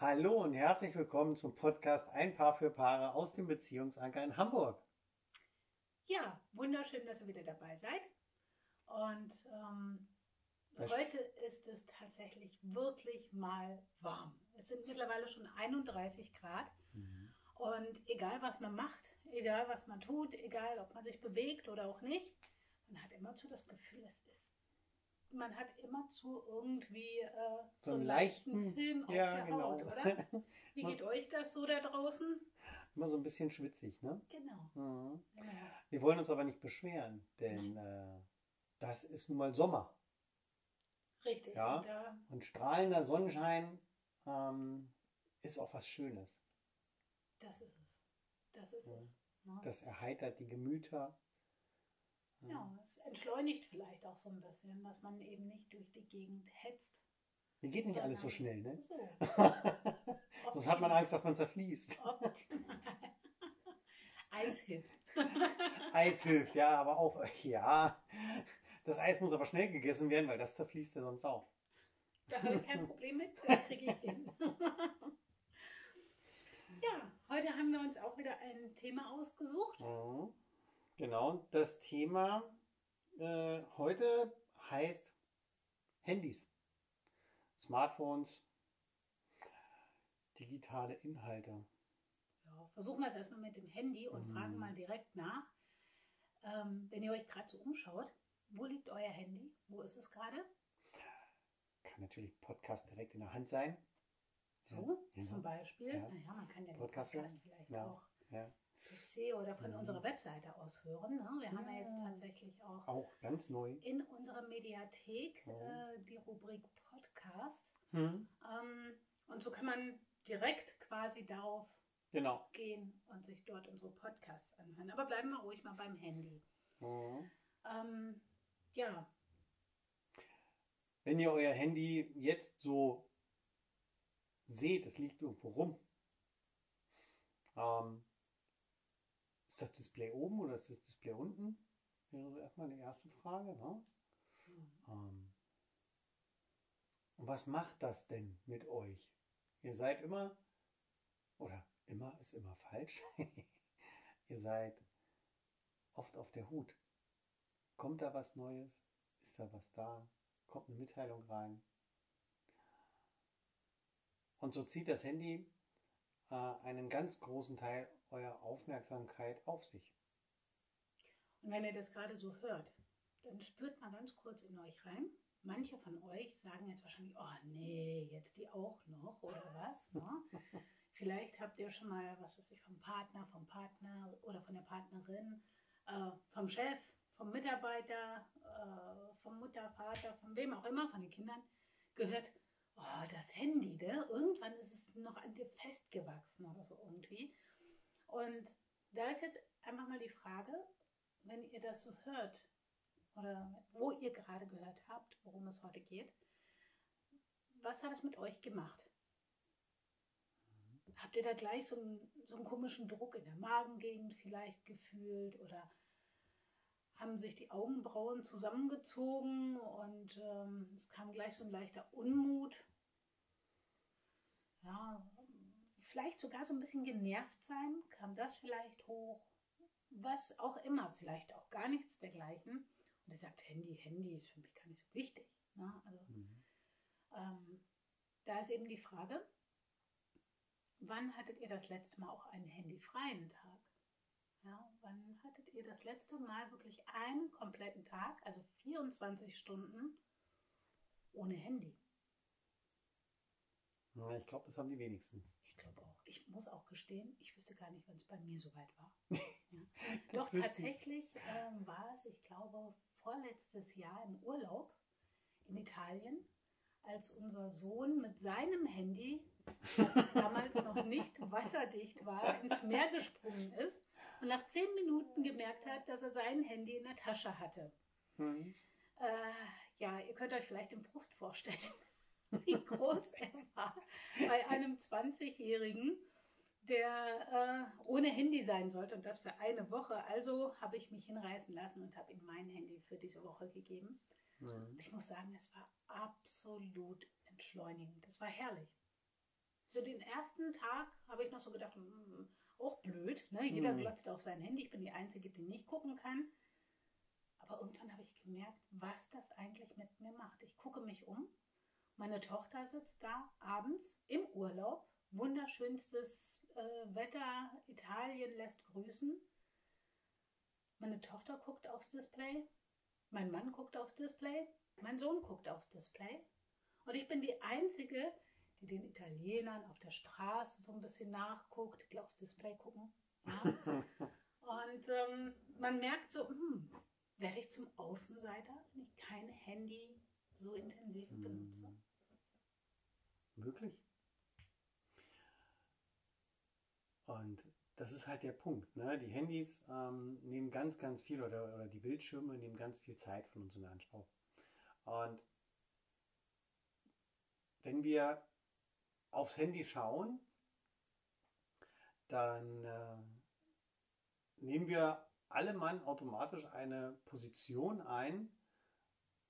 Hallo und herzlich willkommen zum Podcast Ein Paar für Paare aus dem Beziehungsanker in Hamburg. Ja, wunderschön, dass ihr wieder dabei seid. Und ähm, heute ist es tatsächlich wirklich mal warm. Es sind mittlerweile schon 31 Grad. Und egal, was man macht, egal, was man tut, egal, ob man sich bewegt oder auch nicht, man hat immer zu das Gefühl, es ist. Man hat immer zu irgendwie äh, so, einen leichten, Film auf ja, der genau. Haut, oder? Wie geht euch das so da draußen? Immer so ein bisschen schwitzig, ne? Genau. Mhm. Wir wollen uns aber nicht beschweren, denn äh, das ist nun mal Sommer. Richtig. Ja. Und da Und strahlender Sonnenschein ähm, ist auch was Schönes. Das ist es. Das ist Ja. es. Ne? Das erheitert die Gemüter. Ja, es entschleunigt vielleicht auch so ein bisschen, dass man eben nicht durch die Gegend hetzt. Hier geht nicht alles so schnell, ne? So. Sonst hat man Angst, dass man zerfließt. Eis hilft. Eis hilft, ja, aber auch, ja. Das Eis muss aber schnell gegessen werden, weil das zerfließt ja sonst auch. Da habe ich kein Problem mit, das kriege ich hin. ja, heute haben wir uns auch wieder ein Thema ausgesucht. Mhm. Genau, das Thema äh, heute heißt Handys, Smartphones, digitale Inhalte. Ja, versuchen wir es erstmal mit dem Handy und Mhm. fragen mal direkt nach. Ähm, wenn ihr euch gerade so umschaut, wo liegt euer Handy? Wo ist es gerade? Kann natürlich Podcast direkt in der Hand sein. So, Ja, zum Beispiel. Ja. Naja, man kann ja den Podcast Podcast vielleicht Ja. auch Ja, PC oder von Mhm. unserer Webseite aus hören. Ne? Wir haben ja jetzt Ja. tatsächlich auch auch ganz neu. in unserer Mediathek Mhm. äh, die Rubrik Podcast. Hm. Ähm, und so kann man direkt quasi darauf Genau. gehen und sich dort unsere Podcasts anhören. Aber bleiben wir ruhig mal beim Handy. Mhm. Ähm, ja, Wenn ihr euer Handy jetzt so seht, es liegt irgendwo rum, ähm, ist das Display oben oder ist das Display unten? Wäre so erstmal die erste Frage. Ne? Ähm, und was macht das denn mit euch? Ihr seid immer, oder immer ist immer falsch, ihr seid oft auf der Hut. Kommt da was Neues? Ist da was da? Kommt eine Mitteilung rein? Und so zieht das Handy äh, einen ganz großen Teil eurer Aufmerksamkeit auf sich. Und wenn ihr das gerade so hört, dann spürt mal ganz kurz in euch rein. Manche von euch sagen jetzt wahrscheinlich, oh nee, jetzt die auch noch oder was. Ne? Vielleicht habt ihr schon mal, was weiß ich, vom Partner, vom Partner oder von der Partnerin, äh, vom Chef, vom Mitarbeiter, äh, vom Mutter, Vater, von wem auch immer, von den Kindern gehört, oh, das Handy, ne? irgendwann ist es noch an dir festgewachsen oder so irgendwie. Und da ist jetzt einfach mal die Frage, wenn ihr das so hört oder wo ihr gerade gehört habt, worum es heute geht, was hat es mit euch gemacht? Habt ihr da gleich so einen, so einen komischen Druck in der Magengegend vielleicht gefühlt oder haben sich die Augenbrauen zusammengezogen und ähm, es kam gleich so ein leichter Unmut? Ja, vielleicht sogar so ein bisschen genervt sein, kam das vielleicht hoch? was auch immer, vielleicht auch gar nichts dergleichen. Und er sagt, Handy, Handy ist für mich gar nicht so wichtig. Ne? Also, ähm, da ist eben die Frage, wann hattet ihr das letzte Mal auch einen handyfreien Tag? Ja, wann hattet ihr das letzte Mal wirklich einen kompletten Tag, also 24 Stunden ohne Handy? Ich glaube, das haben die wenigsten. Ich glaube auch. Ich muss auch gestehen, ich wüsste gar nicht, wann es bei mir soweit war. Ja. Doch tatsächlich ähm, war es, ich glaube, vorletztes Jahr im Urlaub in Italien, als unser Sohn mit seinem Handy, das damals noch nicht wasserdicht war, ins Meer gesprungen ist und nach zehn Minuten gemerkt hat, dass er sein Handy in der Tasche hatte. Hm. Äh, ja, ihr könnt euch vielleicht den Brust vorstellen, wie groß er war bei einem 20-Jährigen, der äh, ohne Handy sein sollte und das für eine Woche. Also habe ich mich hinreißen lassen und habe ihm mein Handy für diese Woche gegeben. Mhm. Ich muss sagen, es war absolut entschleunigend. Es war herrlich. So den ersten Tag habe ich noch so gedacht, hm, auch blöd, ne? Jeder Mhm. glotzt auf sein Handy, ich bin die Einzige, die nicht gucken kann. Aber irgendwann habe ich gemerkt, was das eigentlich mit mir macht. Ich gucke mich um. Meine Tochter sitzt da abends im Urlaub. Wunderschönstes äh, Wetter. Italien lässt grüßen. Meine Tochter guckt aufs Display. Mein Mann guckt aufs Display. Mein Sohn guckt aufs Display. Und ich bin die Einzige, die den Italienern auf der Straße so ein bisschen nachguckt, die aufs Display gucken. Ja? Und ähm, man merkt so, hm, werde ich zum Außenseiter, wenn ich kein Handy so intensiv benutze. Möglich. Und das ist halt der Punkt. Ne? Die Handys ähm, nehmen ganz, ganz viel oder, oder die Bildschirme nehmen ganz viel Zeit von uns in Anspruch. Und wenn wir aufs Handy schauen, dann äh, nehmen wir alle Mann automatisch eine Position ein,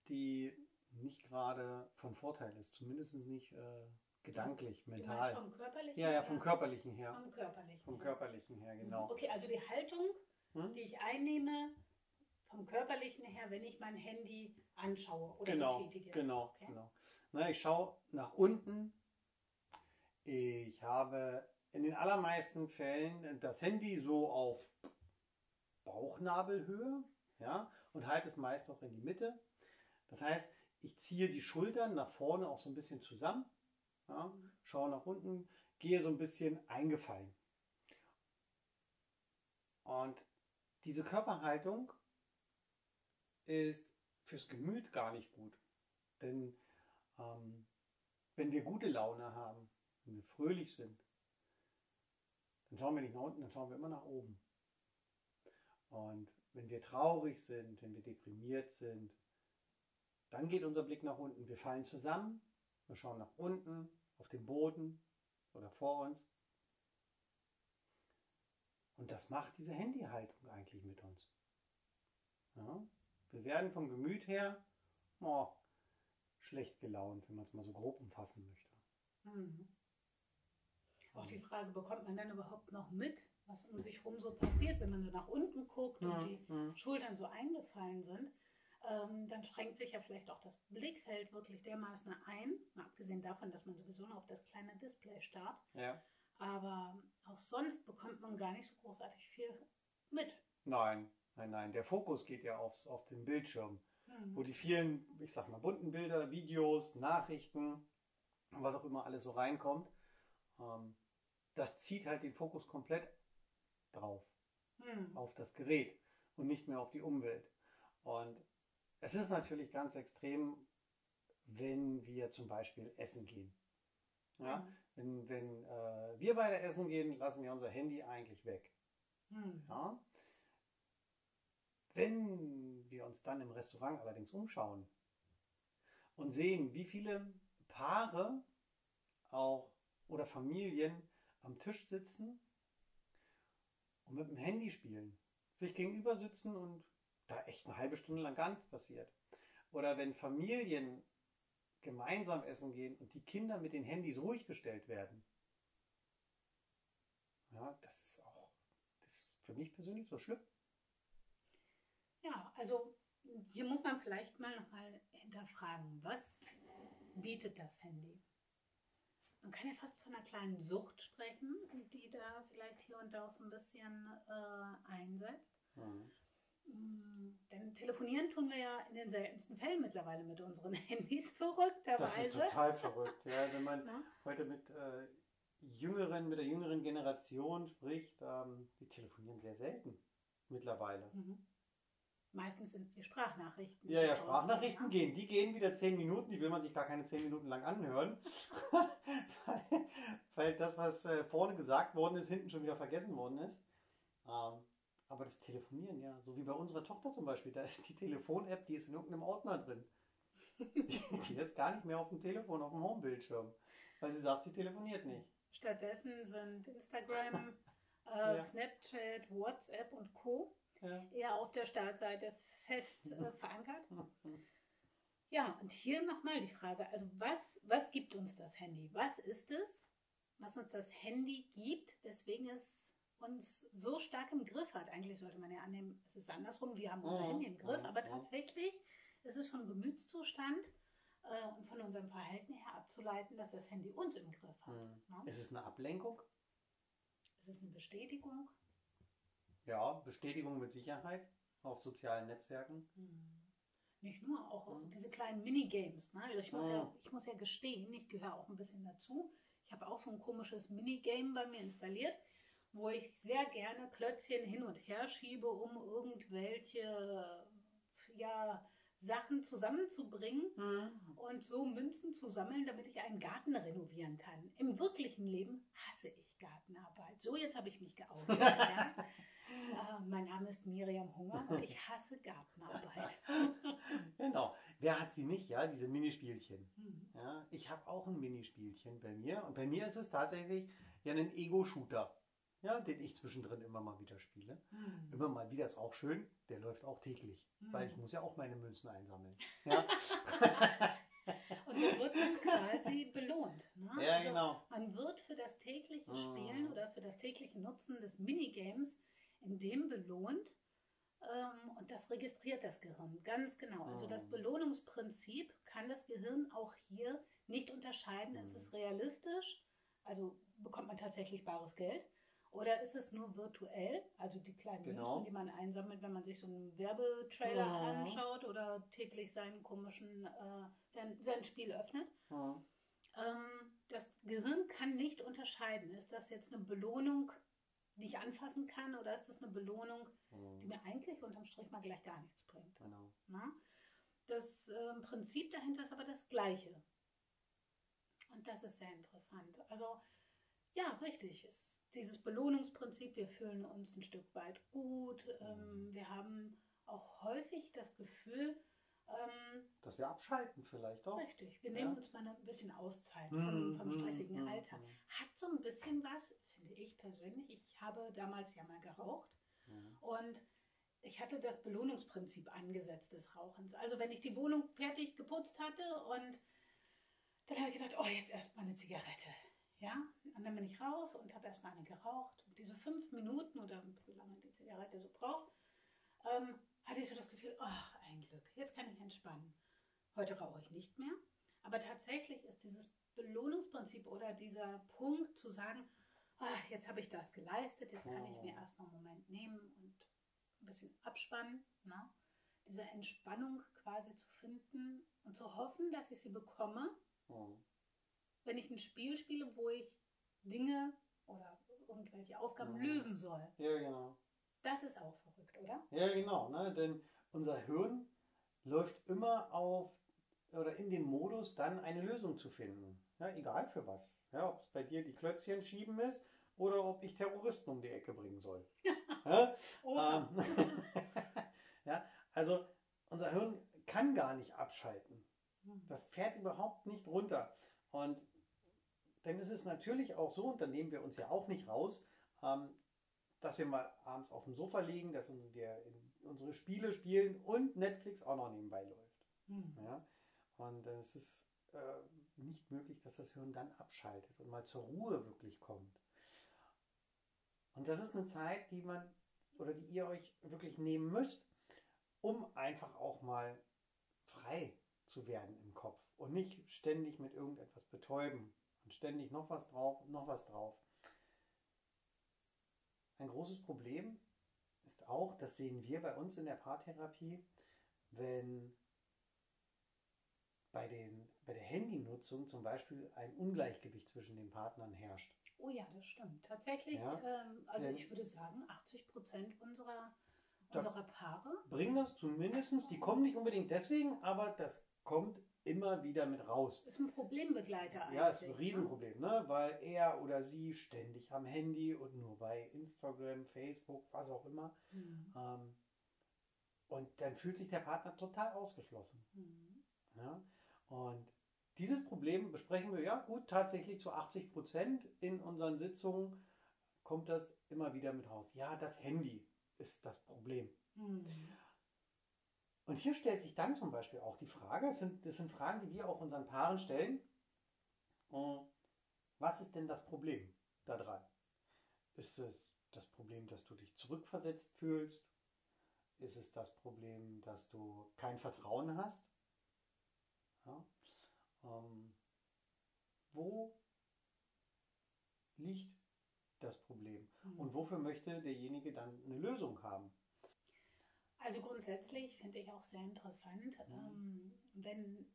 die nicht gerade von Vorteil ist, zumindest nicht äh, gedanklich, mental. vom körperlichen? Ja, ja, vom körperlichen her. Vom körperlichen. Vom her. körperlichen her, genau. Okay, also die Haltung, Hm? die ich einnehme, vom körperlichen her, wenn ich mein Handy anschaue oder Genau, betätige. genau, Okay. genau. Na, ich schaue nach unten. Ich habe in den allermeisten Fällen das Handy so auf Bauchnabelhöhe, ja, und halte es meist auch in die Mitte. Das heißt, ich ziehe die Schultern nach vorne auch so ein bisschen zusammen, ja, schaue nach unten, gehe so ein bisschen eingefallen. Und diese Körperhaltung ist fürs Gemüt gar nicht gut. Denn ähm, wenn wir gute Laune haben, wenn wir fröhlich sind, dann schauen wir nicht nach unten, dann schauen wir immer nach oben. Und wenn wir traurig sind, wenn wir deprimiert sind, dann geht unser Blick nach unten. Wir fallen zusammen, wir schauen nach unten, auf den Boden oder vor uns. Und das macht diese Handyhaltung eigentlich mit uns. Ja? Wir werden vom Gemüt her oh, schlecht gelaunt, wenn man es mal so grob umfassen möchte. Mhm. Auch die Frage, bekommt man dann überhaupt noch mit, was um sich herum so passiert, wenn man so nach unten guckt und die Mhm. Schultern so eingefallen sind, ähm, dann schränkt sich ja vielleicht auch das Blickfeld wirklich dermaßen ein, mal abgesehen davon, dass man sowieso noch auf das kleine Display starrt. Ja. Aber auch sonst bekommt man gar nicht so großartig viel mit. Nein, nein, nein. Der Fokus geht ja aufs, auf den Bildschirm, Mhm. wo die vielen, ich sag mal, bunten Bilder, Videos, Nachrichten, was auch immer alles so reinkommt, ähm, das zieht halt den Fokus komplett drauf. Mhm. auf das Gerät und nicht mehr auf die Umwelt. Und es ist natürlich ganz extrem, wenn wir zum Beispiel essen gehen. Ja? Mhm. Wenn, wenn äh, wir beide essen gehen, lassen wir unser Handy eigentlich weg. Mhm. Ja? Wenn wir uns dann im Restaurant allerdings umschauen und sehen, wie viele Paare auch oder Familien am Tisch sitzen und mit dem Handy spielen, sich gegenüber sitzen und da echt eine halbe Stunde lang gar nichts passiert. Oder wenn Familien gemeinsam essen gehen und die Kinder mit den Handys ruhig gestellt werden. Ja, das ist auch das ist für mich persönlich so schlimm. Ja, also hier muss man vielleicht mal nochmal hinterfragen, was bietet das Handy? Man kann ja fast von einer kleinen Sucht sprechen, die da vielleicht hier und da auch so ein bisschen äh, einsetzt. Mhm. Mm, Denn telefonieren tun wir ja in den seltensten Fällen mittlerweile mit unseren Handys, Das ist verrückterweise. total verrückt. Ja, wenn man Na? heute mit äh, jüngeren, mit der jüngeren Generation spricht, ähm, die telefonieren sehr selten mittlerweile. Mhm. Meistens sind es die Sprachnachrichten. Ja, ja, rausgehen, Sprachnachrichten ja. gehen. Die gehen wieder zehn Minuten, die will man sich gar keine zehn Minuten lang anhören. weil, weil das, was äh, vorne gesagt worden ist, hinten schon wieder vergessen worden ist. Ähm, aber das Telefonieren, ja, so wie bei unserer Tochter zum Beispiel, da ist die Telefon-App, die ist in irgendeinem Ordner drin. Die, die ist gar nicht mehr auf dem Telefon, auf dem Homebildschirm. Weil sie sagt, sie telefoniert nicht. Stattdessen sind Instagram, äh, Ja. Snapchat, WhatsApp und Co. Ja. eher auf der Startseite fest äh, verankert. Ja, und hier nochmal die Frage, also was, was gibt uns das Handy? Was ist es? was uns das Handy gibt, weswegen es uns so stark im Griff hat. Eigentlich sollte man ja annehmen, es ist andersrum, wir haben unser Mhm. Handy im Griff, Mhm. aber Mhm. tatsächlich ist es vom Gemütszustand äh, und von unserem Verhalten her abzuleiten, dass das Handy uns im Griff hat. Hm. Ne? Ist es eine Ablenkung? Es ist eine Bestätigung. Ja, Bestätigung mit Sicherheit auf sozialen Netzwerken. Hm. Nicht nur, auch Mhm. diese kleinen Minigames. Ne? Also ich, muss Mhm. ja, ich muss ja gestehen, ich gehöre auch ein bisschen dazu. Ich habe auch so ein komisches Minigame bei mir installiert, wo ich sehr gerne Klötzchen hin und her schiebe, um irgendwelche ja, Sachen zusammenzubringen und so Münzen zu sammeln, damit ich einen Garten renovieren kann. Im wirklichen Leben hasse ich Gartenarbeit. So, jetzt habe ich mich geoutet. ja? äh, mein Name ist Miriam Hunger und ich hasse Gartenarbeit. Genau. Wer hat sie nicht, ja, diese Minispielchen? Hm. Ja, ich habe auch ein Minispielchen bei mir und bei mir ist es tatsächlich ja ein Ego-Shooter, ja, den ich zwischendrin immer mal wieder spiele. Hm. Immer mal wieder ist auch schön, der läuft auch täglich, Hm. weil ich muss ja auch meine Münzen einsammeln. Ja, Und so wird man quasi belohnt. Ne? ja also genau. Man wird für das tägliche Mhm. Spielen oder für das tägliche Nutzen des Minigames in dem belohnt. Ähm, und das registriert das Gehirn ganz genau. Also das Mhm. Belohnungsprinzip kann das Gehirn auch hier nicht unterscheiden. Ist Mhm. es realistisch? Also bekommt man tatsächlich bares Geld? Oder ist es nur virtuell? Also die kleinen Genau. Münzen, die man einsammelt, wenn man sich so einen Werbetrailer Mhm. anschaut oder täglich seinen komischen, äh, sein, sein Spiel öffnet. Ja. Ähm, das Gehirn kann nicht unterscheiden. Ist das jetzt eine Belohnung, die ich anfassen kann, oder ist das eine Belohnung, die mir eigentlich unterm Strich mal gleich gar nichts bringt? Genau. Na? Das ähm, Prinzip dahinter ist aber das gleiche. Und das ist sehr interessant. Also, ja, richtig. Ist dieses Belohnungsprinzip, wir fühlen uns ein Stück weit gut. Ähm, wir haben auch häufig das Gefühl, ähm, Dass wir abschalten vielleicht auch. Richtig, wir Ja. nehmen uns mal ein bisschen Auszeit Mhm, vom, vom mhm, stressigen mhm, Alltag. mhm. Hat so ein bisschen was, finde ich persönlich. Ich habe damals ja mal geraucht Mhm. und ich hatte das Belohnungsprinzip angesetzt des Rauchens. Also wenn ich die Wohnung fertig geputzt hatte und dann habe ich gedacht, oh, jetzt erstmal eine Zigarette. Ja, und dann bin ich raus und habe erstmal eine geraucht. Und diese fünf Minuten oder wie lange die Zigarette so braucht, ähm, hatte ich so das Gefühl, ach, ein Glück, jetzt kann ich entspannen. Heute rauche ich nicht mehr. Aber tatsächlich ist dieses Belohnungsprinzip oder dieser Punkt zu sagen, ach, jetzt habe ich das geleistet, jetzt kann ich mir Oh. erstmal einen Moment nehmen und ein bisschen abspannen. Ne? Diese Entspannung quasi zu finden und zu hoffen, dass ich sie bekomme, Mhm. Wenn ich ein Spiel spiele, wo ich Dinge oder irgendwelche Aufgaben Mhm. lösen soll. Ja, genau. Das ist auch verrückt, oder? Ja, genau. Ne? Denn unser Hirn läuft immer auf oder in den Modus, dann eine Lösung zu finden. Ja, egal für was. Ja, ob es bei dir die Klötzchen schieben ist oder ob ich Terroristen um die Ecke bringen soll. ja? Oha. Ähm, ja, also unser Hirn kann gar nicht abschalten. Hm. Das fährt überhaupt nicht runter. Und dann ist es natürlich auch so, und dann nehmen wir uns ja auch nicht raus, ähm, dass wir mal abends auf dem Sofa liegen, dass wir unsere Spiele spielen und Netflix auch noch nebenbei läuft. Hm. Ja? Und es ist äh, nicht möglich, dass das Hirn dann abschaltet und mal zur Ruhe wirklich kommt. Und das ist eine Zeit, die man oder die ihr euch wirklich nehmen müsst, um einfach auch mal frei zu werden im Kopf und nicht ständig mit irgendetwas betäuben und ständig noch was drauf und noch was drauf. Ein großes Problem ist auch, das sehen wir bei uns in der Paartherapie, wenn bei, den, bei der Handynutzung zum Beispiel ein Ungleichgewicht zwischen den Partnern herrscht. Oh ja, das stimmt. Tatsächlich, Ja, ähm, also ich würde sagen, 80 Prozent unserer, Unserer Paare. Bringen das zumindest, die kommen nicht unbedingt deswegen, aber das kommt immer wieder mit raus. Ist ein Problembegleiter eigentlich. Ja, ist ein ne? Riesenproblem, ne? weil er oder sie ständig am Handy und nur bei Instagram, Facebook, was auch immer. Hm. Ähm, und dann fühlt sich der Partner total ausgeschlossen. Hm. Ja? Und dieses Problem besprechen wir ja gut tatsächlich zu 80 Prozent in unseren Sitzungen kommt das immer wieder mit raus. Ja, das Handy ist das Problem. Hm. Und hier stellt sich dann zum Beispiel auch die Frage, das sind, das sind Fragen, die wir auch unseren Paaren stellen. Äh, Was ist denn das Problem daran? Ist es das Problem, dass du dich zurückversetzt fühlst? Ist es das Problem, dass du kein Vertrauen hast? Ja? Ähm, wo liegt das Problem? Mhm. Und wofür möchte derjenige dann eine Lösung haben? Also grundsätzlich finde ich auch sehr interessant, Mhm. ähm, wenn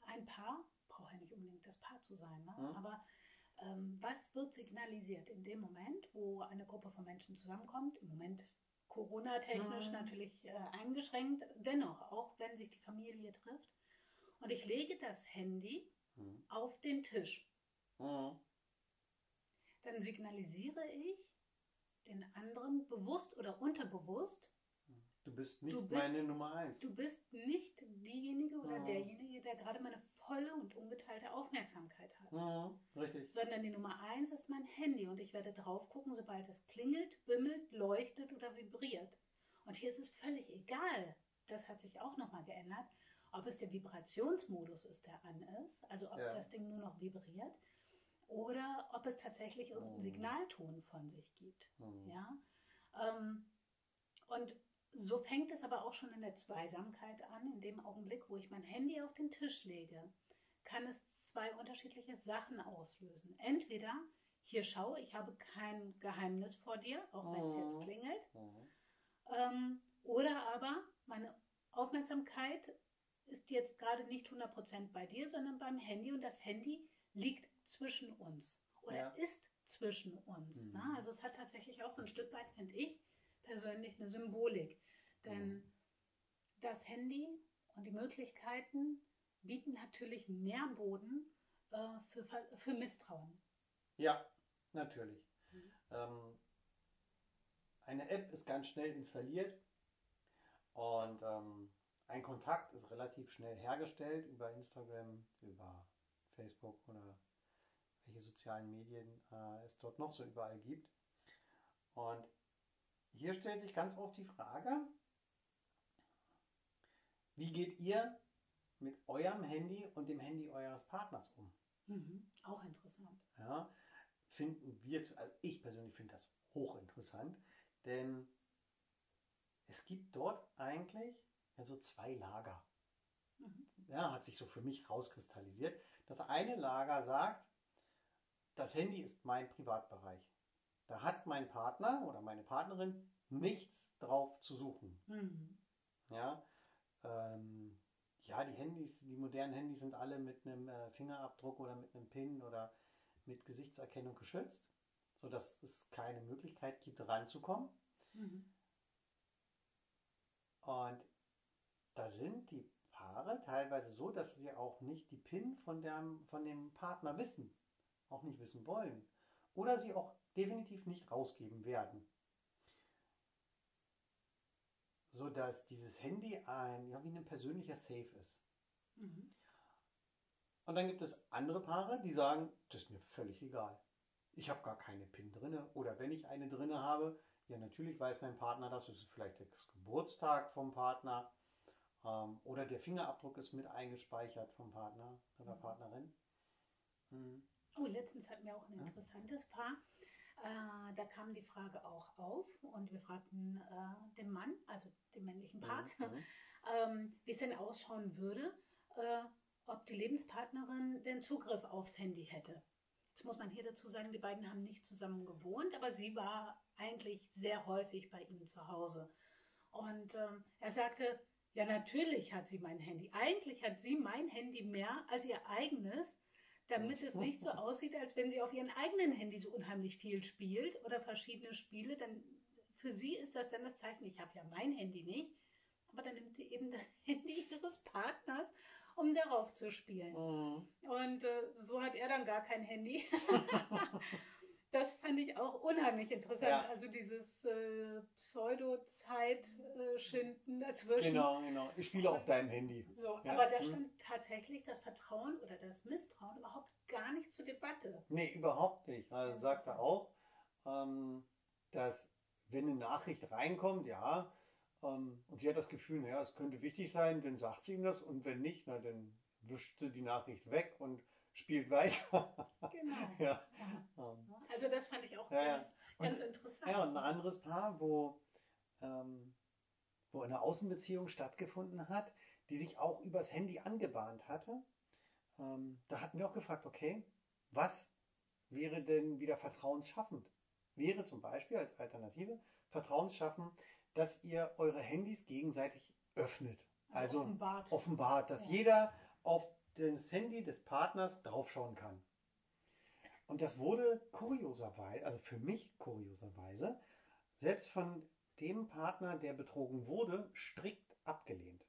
ein Paar, braucht ja nicht unbedingt das Paar zu sein, ne? Mhm. aber ähm, was wird signalisiert in dem Moment, wo eine Gruppe von Menschen zusammenkommt? Im Moment Corona-technisch Mhm. natürlich äh, eingeschränkt, dennoch, auch wenn sich die Familie trifft. Und ich lege das Handy Mhm. auf den Tisch. Mhm. Dann signalisiere ich den anderen bewusst oder unterbewusst, Du bist nicht Du bist- meine Nummer eins. Du bist nicht diejenige oder Mhm. derjenige, der gerade meine volle und ungeteilte Aufmerksamkeit hat. Mhm. Richtig. Sondern die Nummer eins ist mein Handy und ich werde drauf gucken, sobald es klingelt, bimmelt, leuchtet oder vibriert. Und hier ist es völlig egal, das hat sich auch nochmal geändert, ob es der Vibrationsmodus ist, der an ist, also ob Ja. das Ding nur noch vibriert, oder ob es tatsächlich irgendeinen Mhm. Signalton von sich gibt. Mhm. Ja? Ähm, und so fängt es aber auch schon in der Zweisamkeit an. In dem Augenblick, wo ich mein Handy auf den Tisch lege, kann es zwei unterschiedliche Sachen auslösen. Entweder, hier schau, ich habe kein Geheimnis vor dir, auch wenn es jetzt Mhm. klingelt. Mhm. Ähm, oder aber, meine Aufmerksamkeit ist jetzt gerade nicht 100% bei dir, sondern beim Handy und das Handy liegt zwischen uns oder Ja. ist zwischen uns. Mhm. Ne? Also es hat tatsächlich auch so ein Stück weit, finde ich persönlich, eine Symbolik. Denn Mhm. das Handy und die Möglichkeiten bieten natürlich Nährboden äh, für, für Misstrauen. Ja, natürlich. Mhm. Ähm, eine App ist ganz schnell installiert und ähm, ein Kontakt ist relativ schnell hergestellt über Instagram, über Facebook oder welche sozialen Medien äh, es dort noch so überall gibt. Und hier stellt sich ganz oft die Frage, wie geht ihr mit eurem Handy und dem Handy eures Partners um? Mhm. Auch interessant. Ja, finden wir, also ich persönlich finde das hochinteressant, denn es gibt dort eigentlich ja so zwei Lager. Mhm. Ja, hat sich so für mich rauskristallisiert. Das eine Lager sagt, das Handy ist mein Privatbereich. Da hat mein Partner oder meine Partnerin nichts drauf zu suchen. Mhm. Ja, ähm, ja, die Handys, die modernen Handys sind alle mit einem äh, Fingerabdruck oder mit einem PIN oder mit Gesichtserkennung geschützt, sodass es keine Möglichkeit gibt, ranzukommen. Mhm. Und da sind die Paare teilweise so, dass sie auch nicht die PIN von, dem, von dem Partner wissen, auch nicht wissen wollen. Oder sie auch definitiv nicht rausgeben werden. Sodass dieses Handy ein, ja, wie ein persönlicher Safe ist. Mhm. Und dann gibt es andere Paare, die sagen, das ist mir völlig egal. Ich habe gar keine PIN drinne. Oder wenn ich eine drinne habe, ja natürlich weiß mein Partner das. Es ist vielleicht der Geburtstag vom Partner. Ähm, oder der Fingerabdruck ist mit eingespeichert vom Partner oder Mhm. Partnerin. Hm. Oh, letztens hatten wir auch ein interessantes Paar. Äh, da kam die Frage auch auf und wir fragten äh, den Mann, also den männlichen Part, Mhm. ähm, wie es denn ausschauen würde, äh, ob die Lebenspartnerin den Zugriff aufs Handy hätte. Jetzt muss man hier dazu sagen, die beiden haben nicht zusammen gewohnt, aber sie war eigentlich sehr häufig bei ihnen zu Hause. Und ähm, er sagte, ja natürlich hat sie mein Handy. Eigentlich hat sie mein Handy mehr als ihr eigenes, damit es nicht so aussieht, als wenn sie auf ihren eigenen Handy so unheimlich viel spielt oder verschiedene Spiele. Dann für sie ist das dann das Zeichen, ich habe ja mein Handy nicht, aber dann nimmt sie eben das Handy ihres Partners, um darauf zu spielen. Mhm. Und äh, so hat er dann gar kein Handy. das fand ich auch unheimlich interessant. Ja. Also dieses äh, Pseudo-Zeitschinden dazwischen. Genau, genau. Ich spiele auf deinem Handy. So, Ja. aber da Hm. stand tatsächlich das Vertrauen oder das Misstrauen überhaupt gar nicht zur Debatte. Nee, überhaupt nicht. Also sagt er auch, ähm, dass wenn eine Nachricht reinkommt, ja, ähm, und sie hat das Gefühl, naja, es könnte wichtig sein, dann sagt sie ihm das und wenn nicht, na, dann wischt sie die Nachricht weg und spielt weiter. Genau. ja. Ja. Also das fand ich auch Ja, ja. ganz, ganz interessant. ja, und ein anderes Paar, wo, ähm, wo eine Außenbeziehung stattgefunden hat, die sich auch übers Handy angebahnt hatte. Ähm, da hatten wir auch gefragt, okay, was wäre denn wieder vertrauensschaffend? Wäre zum Beispiel als Alternative vertrauensschaffend, dass ihr eure Handys gegenseitig öffnet. Also offenbart. offenbart, dass Ja. jeder auf das Handy des Partners draufschauen kann. Und das wurde kurioserweise, also für mich kurioserweise, selbst von dem Partner, der betrogen wurde, strikt abgelehnt.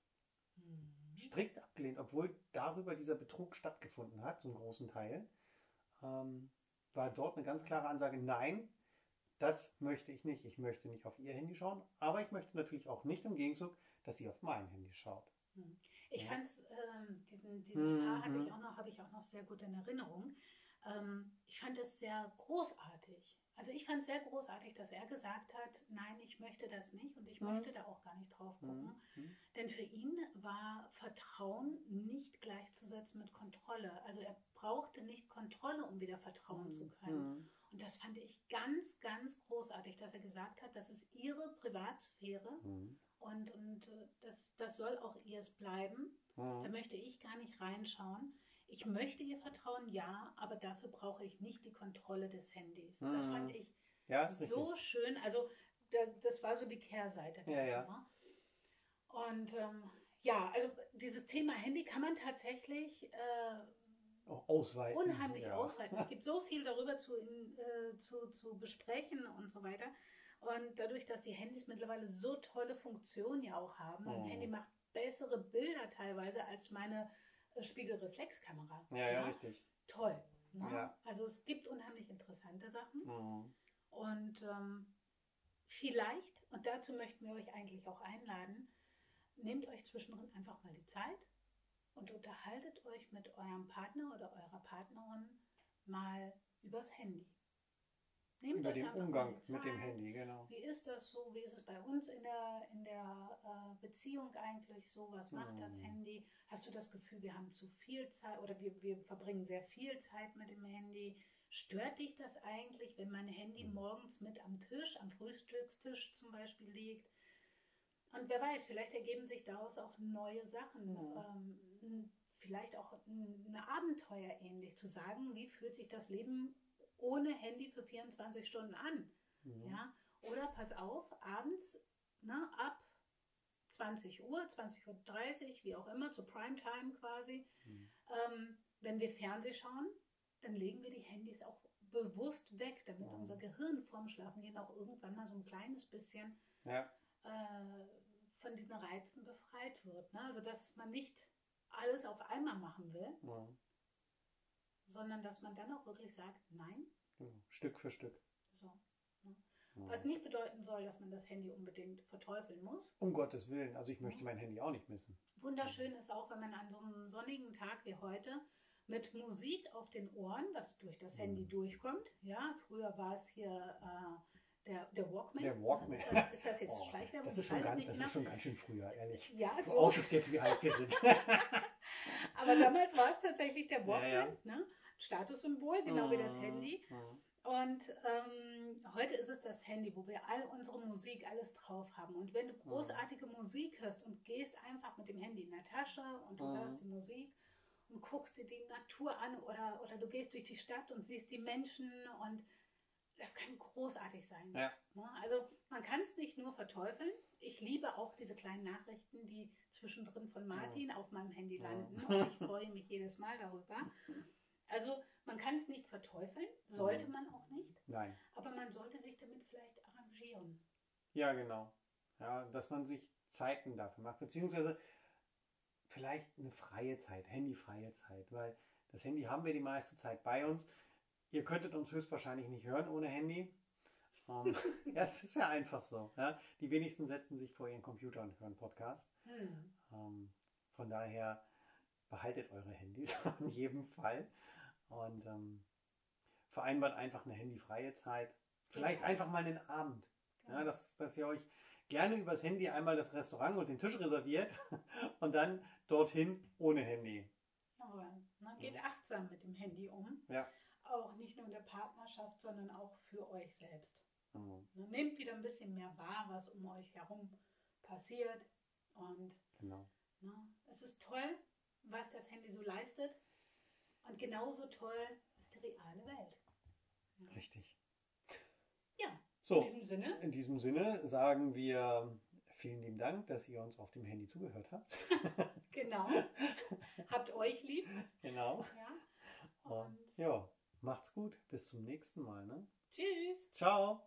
Mhm. Strikt abgelehnt, obwohl darüber dieser Betrug stattgefunden hat, zum großen Teil, ähm, war dort eine ganz klare Ansage, nein, das möchte ich nicht. Ich möchte nicht auf ihr Handy schauen, aber ich möchte natürlich auch nicht im Gegenzug, dass sie auf mein Handy schaut. Ich Ja. fand ähm, diesen, dieses Paar hatte Mhm. ich auch noch, habe ich auch noch sehr gut in Erinnerung. Ähm, ich fand es sehr großartig. Also ich fand es sehr großartig, dass er gesagt hat, nein, ich möchte das nicht und ich Mhm. möchte da auch gar nicht drauf gucken. Mhm. Denn für ihn war Vertrauen nicht gleichzusetzen mit Kontrolle. Also er brauchte nicht Kontrolle, um wieder vertrauen zu können. Mhm. Und das fand ich ganz, ganz großartig, dass er gesagt hat, das ist ihre Privatsphäre Mhm. und, und äh, das, das soll auch ihrs bleiben. Da Mhm. möchte ich gar nicht reinschauen. Ich möchte ihr vertrauen, ja, aber dafür brauche ich nicht die Kontrolle des Handys. Das Mhm. fand ich Ja, ist richtig. so schön. Also da, das war so die Kehrseite. Ja, ja. Und ähm, ja, also dieses Thema Handy kann man tatsächlich äh, Auch ausweiten. unheimlich ja. ausweiten. Es gibt so viel darüber zu, in, äh, zu, zu besprechen und so weiter. Und dadurch, dass die Handys mittlerweile so tolle Funktionen ja auch haben, mein Mhm. Handy macht bessere Bilder teilweise als meine Spiegelreflexkamera. Ja, ja, richtig. Toll. Ne? Ja. Also es gibt unheimlich interessante Sachen. Mhm. Und ähm, vielleicht, und dazu möchten wir euch eigentlich auch einladen, nehmt euch zwischendrin einfach mal die Zeit und unterhaltet euch mit eurem Partner oder eurer Partnerin mal übers Handy. Nehmt Über den Umgang mit dem. Handy, genau. Wie ist das so? Wie ist es bei uns in der, in der äh, Beziehung eigentlich so? Was macht das Mhm. Handy? Hast du das Gefühl, wir haben zu viel Zeit oder wir, wir verbringen sehr viel Zeit mit dem Handy? Stört dich das eigentlich, wenn mein Handy Mhm. morgens mit am Tisch, am Frühstückstisch zum Beispiel liegt? Und wer weiß, vielleicht ergeben sich daraus auch neue Sachen. Ähm, n- vielleicht auch ein Abenteuer ähnlich zu sagen, wie fühlt sich das Leben ohne Handy für 24 Stunden an? Mhm. Ja, oder pass auf, abends ne, ab 20 Uhr, 20.30 Uhr, wie auch immer, zu Primetime quasi, Mhm. ähm, wenn wir Fernseh schauen, dann legen wir die Handys auch bewusst weg, damit Ja. unser Gehirn vorm Schlafengehen auch irgendwann mal so ein kleines bisschen Ja, äh, von diesen Reizen befreit wird. Ne? Also dass man nicht alles auf einmal machen will, mhm. Sondern dass man dann auch wirklich sagt, nein, genau. Stück für Stück. so. Mhm. Was nicht bedeuten soll, dass man das Handy unbedingt verteufeln muss. Um Gottes Willen, also ich möchte mein Handy auch nicht missen. Wunderschön ist auch, wenn man an so einem sonnigen Tag wie heute mit Musik auf den Ohren, was durch das Handy Mhm. durchkommt. Ja, früher war es hier äh, der, der Walkman. Der Walkman. Ist das, ist das jetzt Oh, Schleichwerbung? das ist schon ganz, das genau. ist schon ganz schön früher, ehrlich. Ja, Du so. outest jetzt, wie alt wir sind. Aber damals war es tatsächlich der Ja, Walkman, ja. Ne? Statussymbol, genau wie das Mhm. Handy. Mhm. Und ähm, heute ist es das Handy, wo wir all unsere Musik, alles drauf haben. Und wenn du Mhm. großartige Musik hörst und gehst einfach mit dem Handy in der Tasche und du hörst die Musik und guckst dir die Natur an oder, oder du gehst durch die Stadt und siehst die Menschen und das kann großartig sein. Ja. Ne? Also man kann es nicht nur verteufeln. Ich liebe auch diese kleinen Nachrichten, die zwischendrin von Martin auf meinem Handy Ja. landen. Und ich freue mich jedes Mal darüber. Also man kann es nicht verteufeln, sollte Mhm. man auch nicht, Nein. aber man sollte sich damit vielleicht arrangieren. Ja, genau. Ja, dass man sich Zeiten dafür macht, beziehungsweise vielleicht eine freie Zeit, handyfreie Zeit, weil das Handy haben wir die meiste Zeit bei uns. Ihr könntet uns höchstwahrscheinlich nicht hören ohne Handy. Ähm, ja, es ist ja einfach so. Ja. Die wenigsten setzen sich vor ihren Computer und hören Podcast. Hm. Ähm, von daher behaltet eure Handys in jedem Fall und ähm, vereinbart einfach eine handyfreie Zeit. Vielleicht Ja. einfach mal einen Abend. Ja, Genau. dass, dass ihr euch gerne übers Handy einmal das Restaurant und den Tisch reserviert und dann dorthin ohne Handy. Jawohl. Ne? Geht achtsam mit dem Handy um. Ja. Auch nicht nur in der Partnerschaft, sondern auch für euch selbst. Mhm. Ne? Nehmt wieder ein bisschen mehr wahr, was um euch herum passiert. Und Genau. ne? es ist toll, was das Handy so leistet. Und genauso toll ist die reale Welt. Richtig. Ja, in So, diesem Sinne. in diesem Sinne sagen wir vielen lieben Dank, dass ihr uns auf dem Handy zugehört habt. Genau. Habt euch lieb. genau. Ja. Und Und ja, macht's gut. Bis zum nächsten Mal. Ne? tschüss. Ciao.